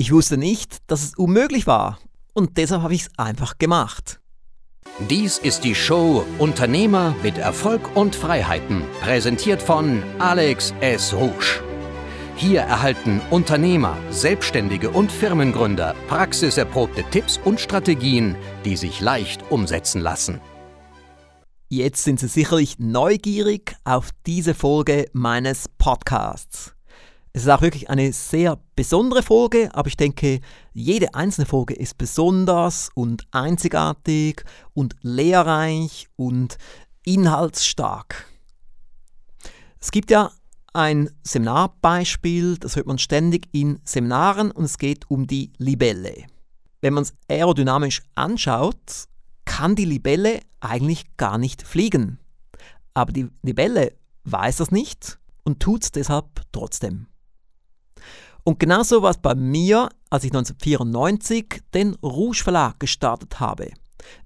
Ich wusste nicht, dass es unmöglich war und deshalb habe ich es einfach gemacht. Dies ist die Show Unternehmer mit Erfolg und Freiheiten, präsentiert von Alex S. Rouge. Hier erhalten Unternehmer, Selbstständige und Firmengründer praxiserprobte Tipps und Strategien, die sich leicht umsetzen lassen. Jetzt sind Sie sicherlich neugierig auf diese Folge meines Podcasts. Es ist auch wirklich eine sehr besondere Folge, aber ich denke, jede einzelne Folge ist besonders und einzigartig und lehrreich und inhaltsstark. Es gibt ja ein Seminarbeispiel, das hört man ständig in Seminaren und es geht um die Libelle. Wenn man es aerodynamisch anschaut, kann die Libelle eigentlich gar nicht fliegen. Aber die Libelle weiß das nicht und tut es deshalb trotzdem. Und genauso war es bei mir, als ich 1994 den Rouge Verlag gestartet habe.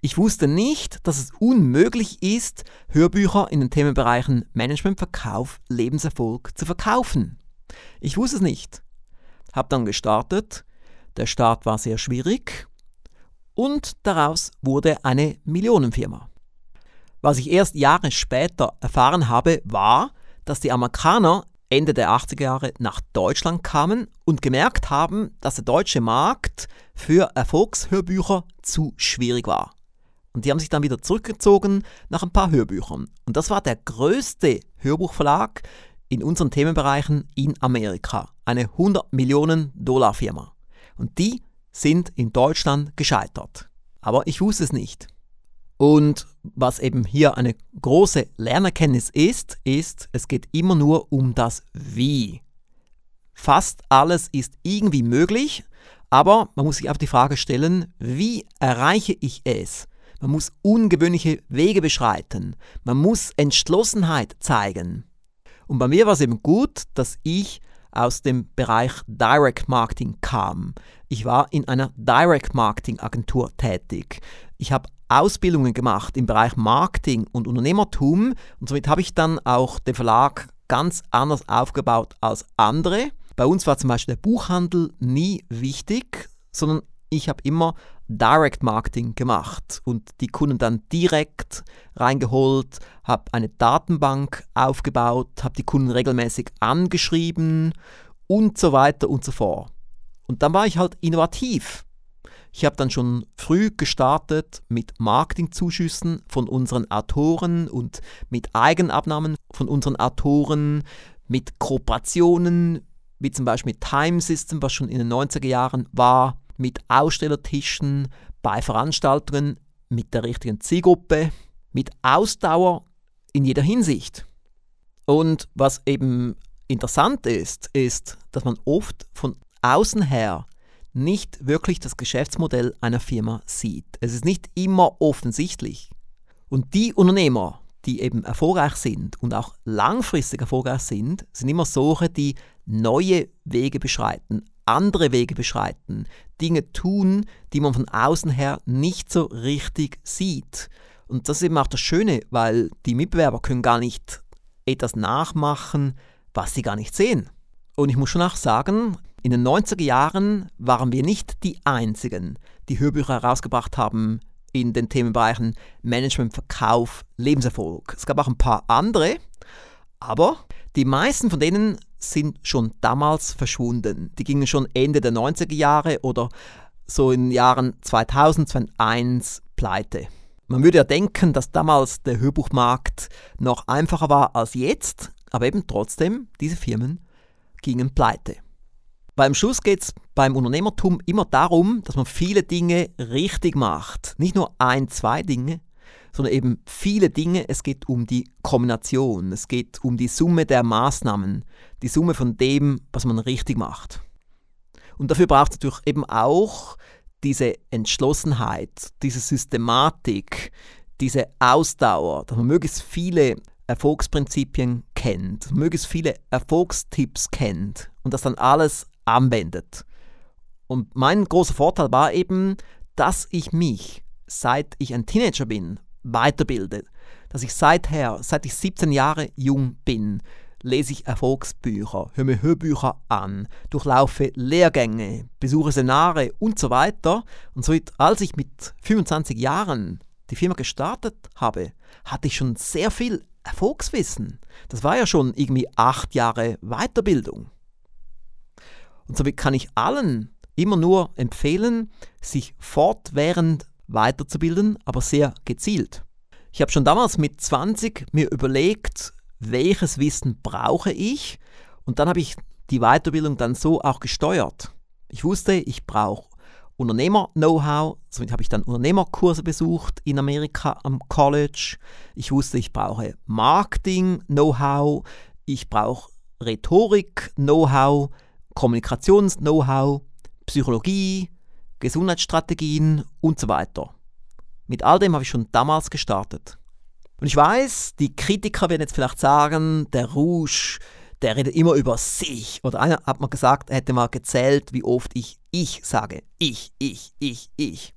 Ich wusste nicht, dass es unmöglich ist, Hörbücher in den Themenbereichen Management, Verkauf, Lebenserfolg zu verkaufen. Ich wusste es nicht. Hab dann gestartet. Der Start war sehr schwierig und daraus wurde eine Millionenfirma. Was ich erst Jahre später erfahren habe, war, dass die Amerikaner Ende der 80er Jahre nach Deutschland kamen und gemerkt haben, dass der deutsche Markt für Erfolgshörbücher zu schwierig war. Und die haben sich dann wieder zurückgezogen nach ein paar Hörbüchern. Und das war der größte Hörbuchverlag in unseren Themenbereichen in Amerika. Eine 100 Millionen Dollar Firma. Und die sind in Deutschland gescheitert. Aber ich wusste es nicht. Und was eben hier eine große Lernerkenntnis ist, ist, es geht immer nur um das Wie. Fast alles ist irgendwie möglich, aber man muss sich auf die Frage stellen, wie erreiche ich es? Man muss ungewöhnliche Wege beschreiten. Man muss Entschlossenheit zeigen. Und bei mir war es eben gut, dass ich aus dem Bereich Direct Marketing kam. Ich war in einer Direct Marketing Agentur tätig. Ich habe Ausbildungen gemacht im Bereich Marketing und Unternehmertum und somit habe ich dann auch den Verlag ganz anders aufgebaut als andere. Bei uns war zum Beispiel der Buchhandel nie wichtig, sondern ich habe immer Direct Marketing gemacht und die Kunden dann direkt reingeholt, habe eine Datenbank aufgebaut, habe die Kunden regelmäßig angeschrieben und so weiter und so fort. Und dann war ich halt innovativ. Ich habe dann schon früh gestartet mit Marketingzuschüssen von unseren Autoren und mit Eigenabnahmen von unseren Autoren, mit Kooperationen, wie zum Beispiel mit Time System, was schon in den 90er Jahren war, mit Ausstellertischen, bei Veranstaltungen, mit der richtigen Zielgruppe, mit Ausdauer in jeder Hinsicht. Und was eben interessant ist, ist, dass man oft von außen her nicht wirklich das Geschäftsmodell einer Firma sieht. Es ist nicht immer offensichtlich. Und die Unternehmer, die eben erfolgreich sind und auch langfristig erfolgreich sind, sind immer solche, die neue Wege beschreiten, andere Wege beschreiten, Dinge tun, die man von außen her nicht so richtig sieht. Und das ist eben auch das Schöne, weil die Mitbewerber können gar nicht etwas nachmachen, was sie gar nicht sehen. Und ich muss schon auch sagen, in den 90er Jahren waren wir nicht die Einzigen, die Hörbücher herausgebracht haben in den Themenbereichen Management, Verkauf, Lebenserfolg. Es gab auch ein paar andere, aber die meisten von denen sind schon damals verschwunden. Die gingen schon Ende der 90er Jahre oder so in den Jahren 2000, 2001 pleite. Man würde ja denken, dass damals der Hörbuchmarkt noch einfacher war als jetzt, aber eben trotzdem, diese Firmen gingen pleite. Weil am Schluss geht es beim Unternehmertum immer darum, dass man viele Dinge richtig macht. Nicht nur ein, zwei Dinge, sondern eben viele Dinge. Es geht um die Kombination, es geht um die Summe der Maßnahmen, die Summe von dem, was man richtig macht. Und dafür braucht es natürlich eben auch diese Entschlossenheit, diese Systematik, diese Ausdauer, dass man möglichst viele Erfolgsprinzipien kennt, möglichst viele Erfolgstipps kennt und das dann alles anwendet. Und mein großer Vorteil war eben, dass ich mich, seit ich ein Teenager bin, weiterbilde. Dass ich seither, seit ich 17 Jahre jung bin, lese ich Erfolgsbücher, höre mir Hörbücher an, durchlaufe Lehrgänge, besuche Seminare und so weiter. Und so, als ich mit 25 Jahren die Firma gestartet habe, hatte ich schon sehr viel Erfolgswissen. Das war ja schon irgendwie acht Jahre Weiterbildung. Und somit kann ich allen immer nur empfehlen, sich fortwährend weiterzubilden, aber sehr gezielt. Ich habe schon damals mit 20 mir überlegt, welches Wissen brauche ich und dann habe ich die Weiterbildung dann so auch gesteuert. Ich wusste, ich brauche Unternehmer-Know-how, somit habe ich dann Unternehmerkurse besucht in Amerika am College. Ich wusste, ich brauche Marketing-Know-how, ich brauche Rhetorik-Know-how, Kommunikations-Know-how, Psychologie, Gesundheitsstrategien und so weiter. Mit all dem habe ich schon damals gestartet. Und ich weiß, die Kritiker werden jetzt vielleicht sagen, der Rouge, der redet immer über sich. Oder einer hat mal gesagt, er hätte mal gezählt, wie oft ich ich sage. Ich, ich, ich, ich.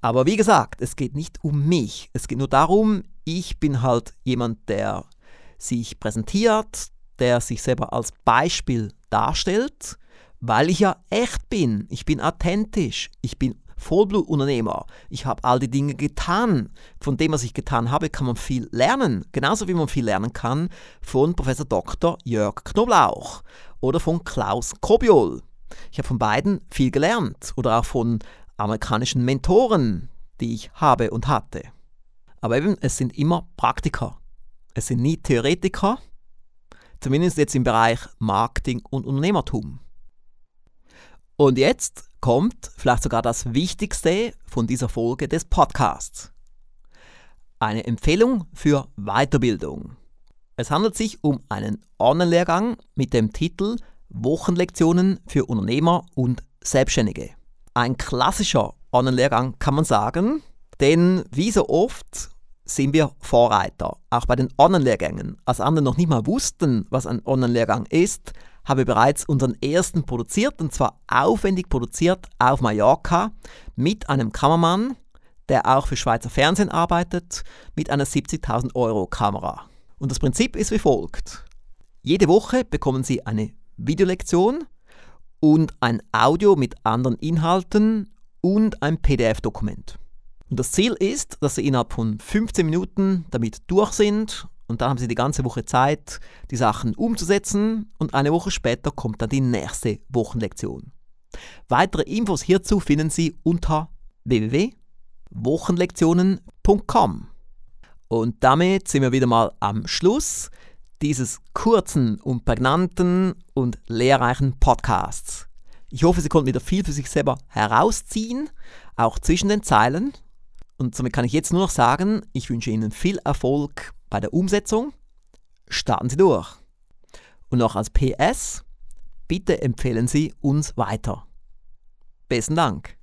Aber wie gesagt, es geht nicht um mich. Es geht nur darum, ich bin halt jemand, der sich präsentiert, der sich selber als Beispiel darstellt, weil ich ja echt bin. Ich bin authentisch. Ich bin Vollblutunternehmer. Ich habe all die Dinge getan. Von dem, was ich getan habe, kann man viel lernen. Genauso wie man viel lernen kann von Professor Dr. Jörg Knoblauch oder von Klaus Kobiol. Ich habe von beiden viel gelernt oder auch von amerikanischen Mentoren, die ich habe und hatte. Aber eben, es sind immer Praktiker. Es sind nie Theoretiker, zumindest jetzt im Bereich Marketing und Unternehmertum. Und jetzt kommt vielleicht sogar das Wichtigste von dieser Folge des Podcasts. Eine Empfehlung für Weiterbildung. Es handelt sich um einen Online-Lehrgang mit dem Titel Wochenlektionen für Unternehmer und Selbstständige. Ein klassischer Online-Lehrgang kann man sagen, denn wie so oft sind wir Vorreiter, auch bei den Online-Lehrgängen. Als andere noch nicht mal wussten, was ein Online-Lehrgang ist, habe bereits unseren ersten produziert und zwar aufwendig produziert auf Mallorca mit einem Kameramann, der auch für Schweizer Fernsehen arbeitet, mit einer 70.000 Euro Kamera. Und das Prinzip ist wie folgt. Jede Woche bekommen Sie eine Videolektion und ein Audio mit anderen Inhalten und ein PDF-Dokument. Und das Ziel ist, dass Sie innerhalb von 15 Minuten damit durch sind und dann haben sie die ganze Woche Zeit, die Sachen umzusetzen und eine Woche später kommt dann die nächste Wochenlektion. Weitere Infos hierzu finden Sie unter www.wochenlektionen.com. Und damit sind wir wieder mal am Schluss dieses kurzen und prägnanten und lehrreichen Podcasts. Ich hoffe, Sie konnten wieder viel für sich selber herausziehen, auch zwischen den Zeilen. Und somit kann ich jetzt nur noch sagen, ich wünsche Ihnen viel Erfolg bei der Umsetzung starten Sie durch. Und noch als PS, bitte empfehlen Sie uns weiter. Besten Dank.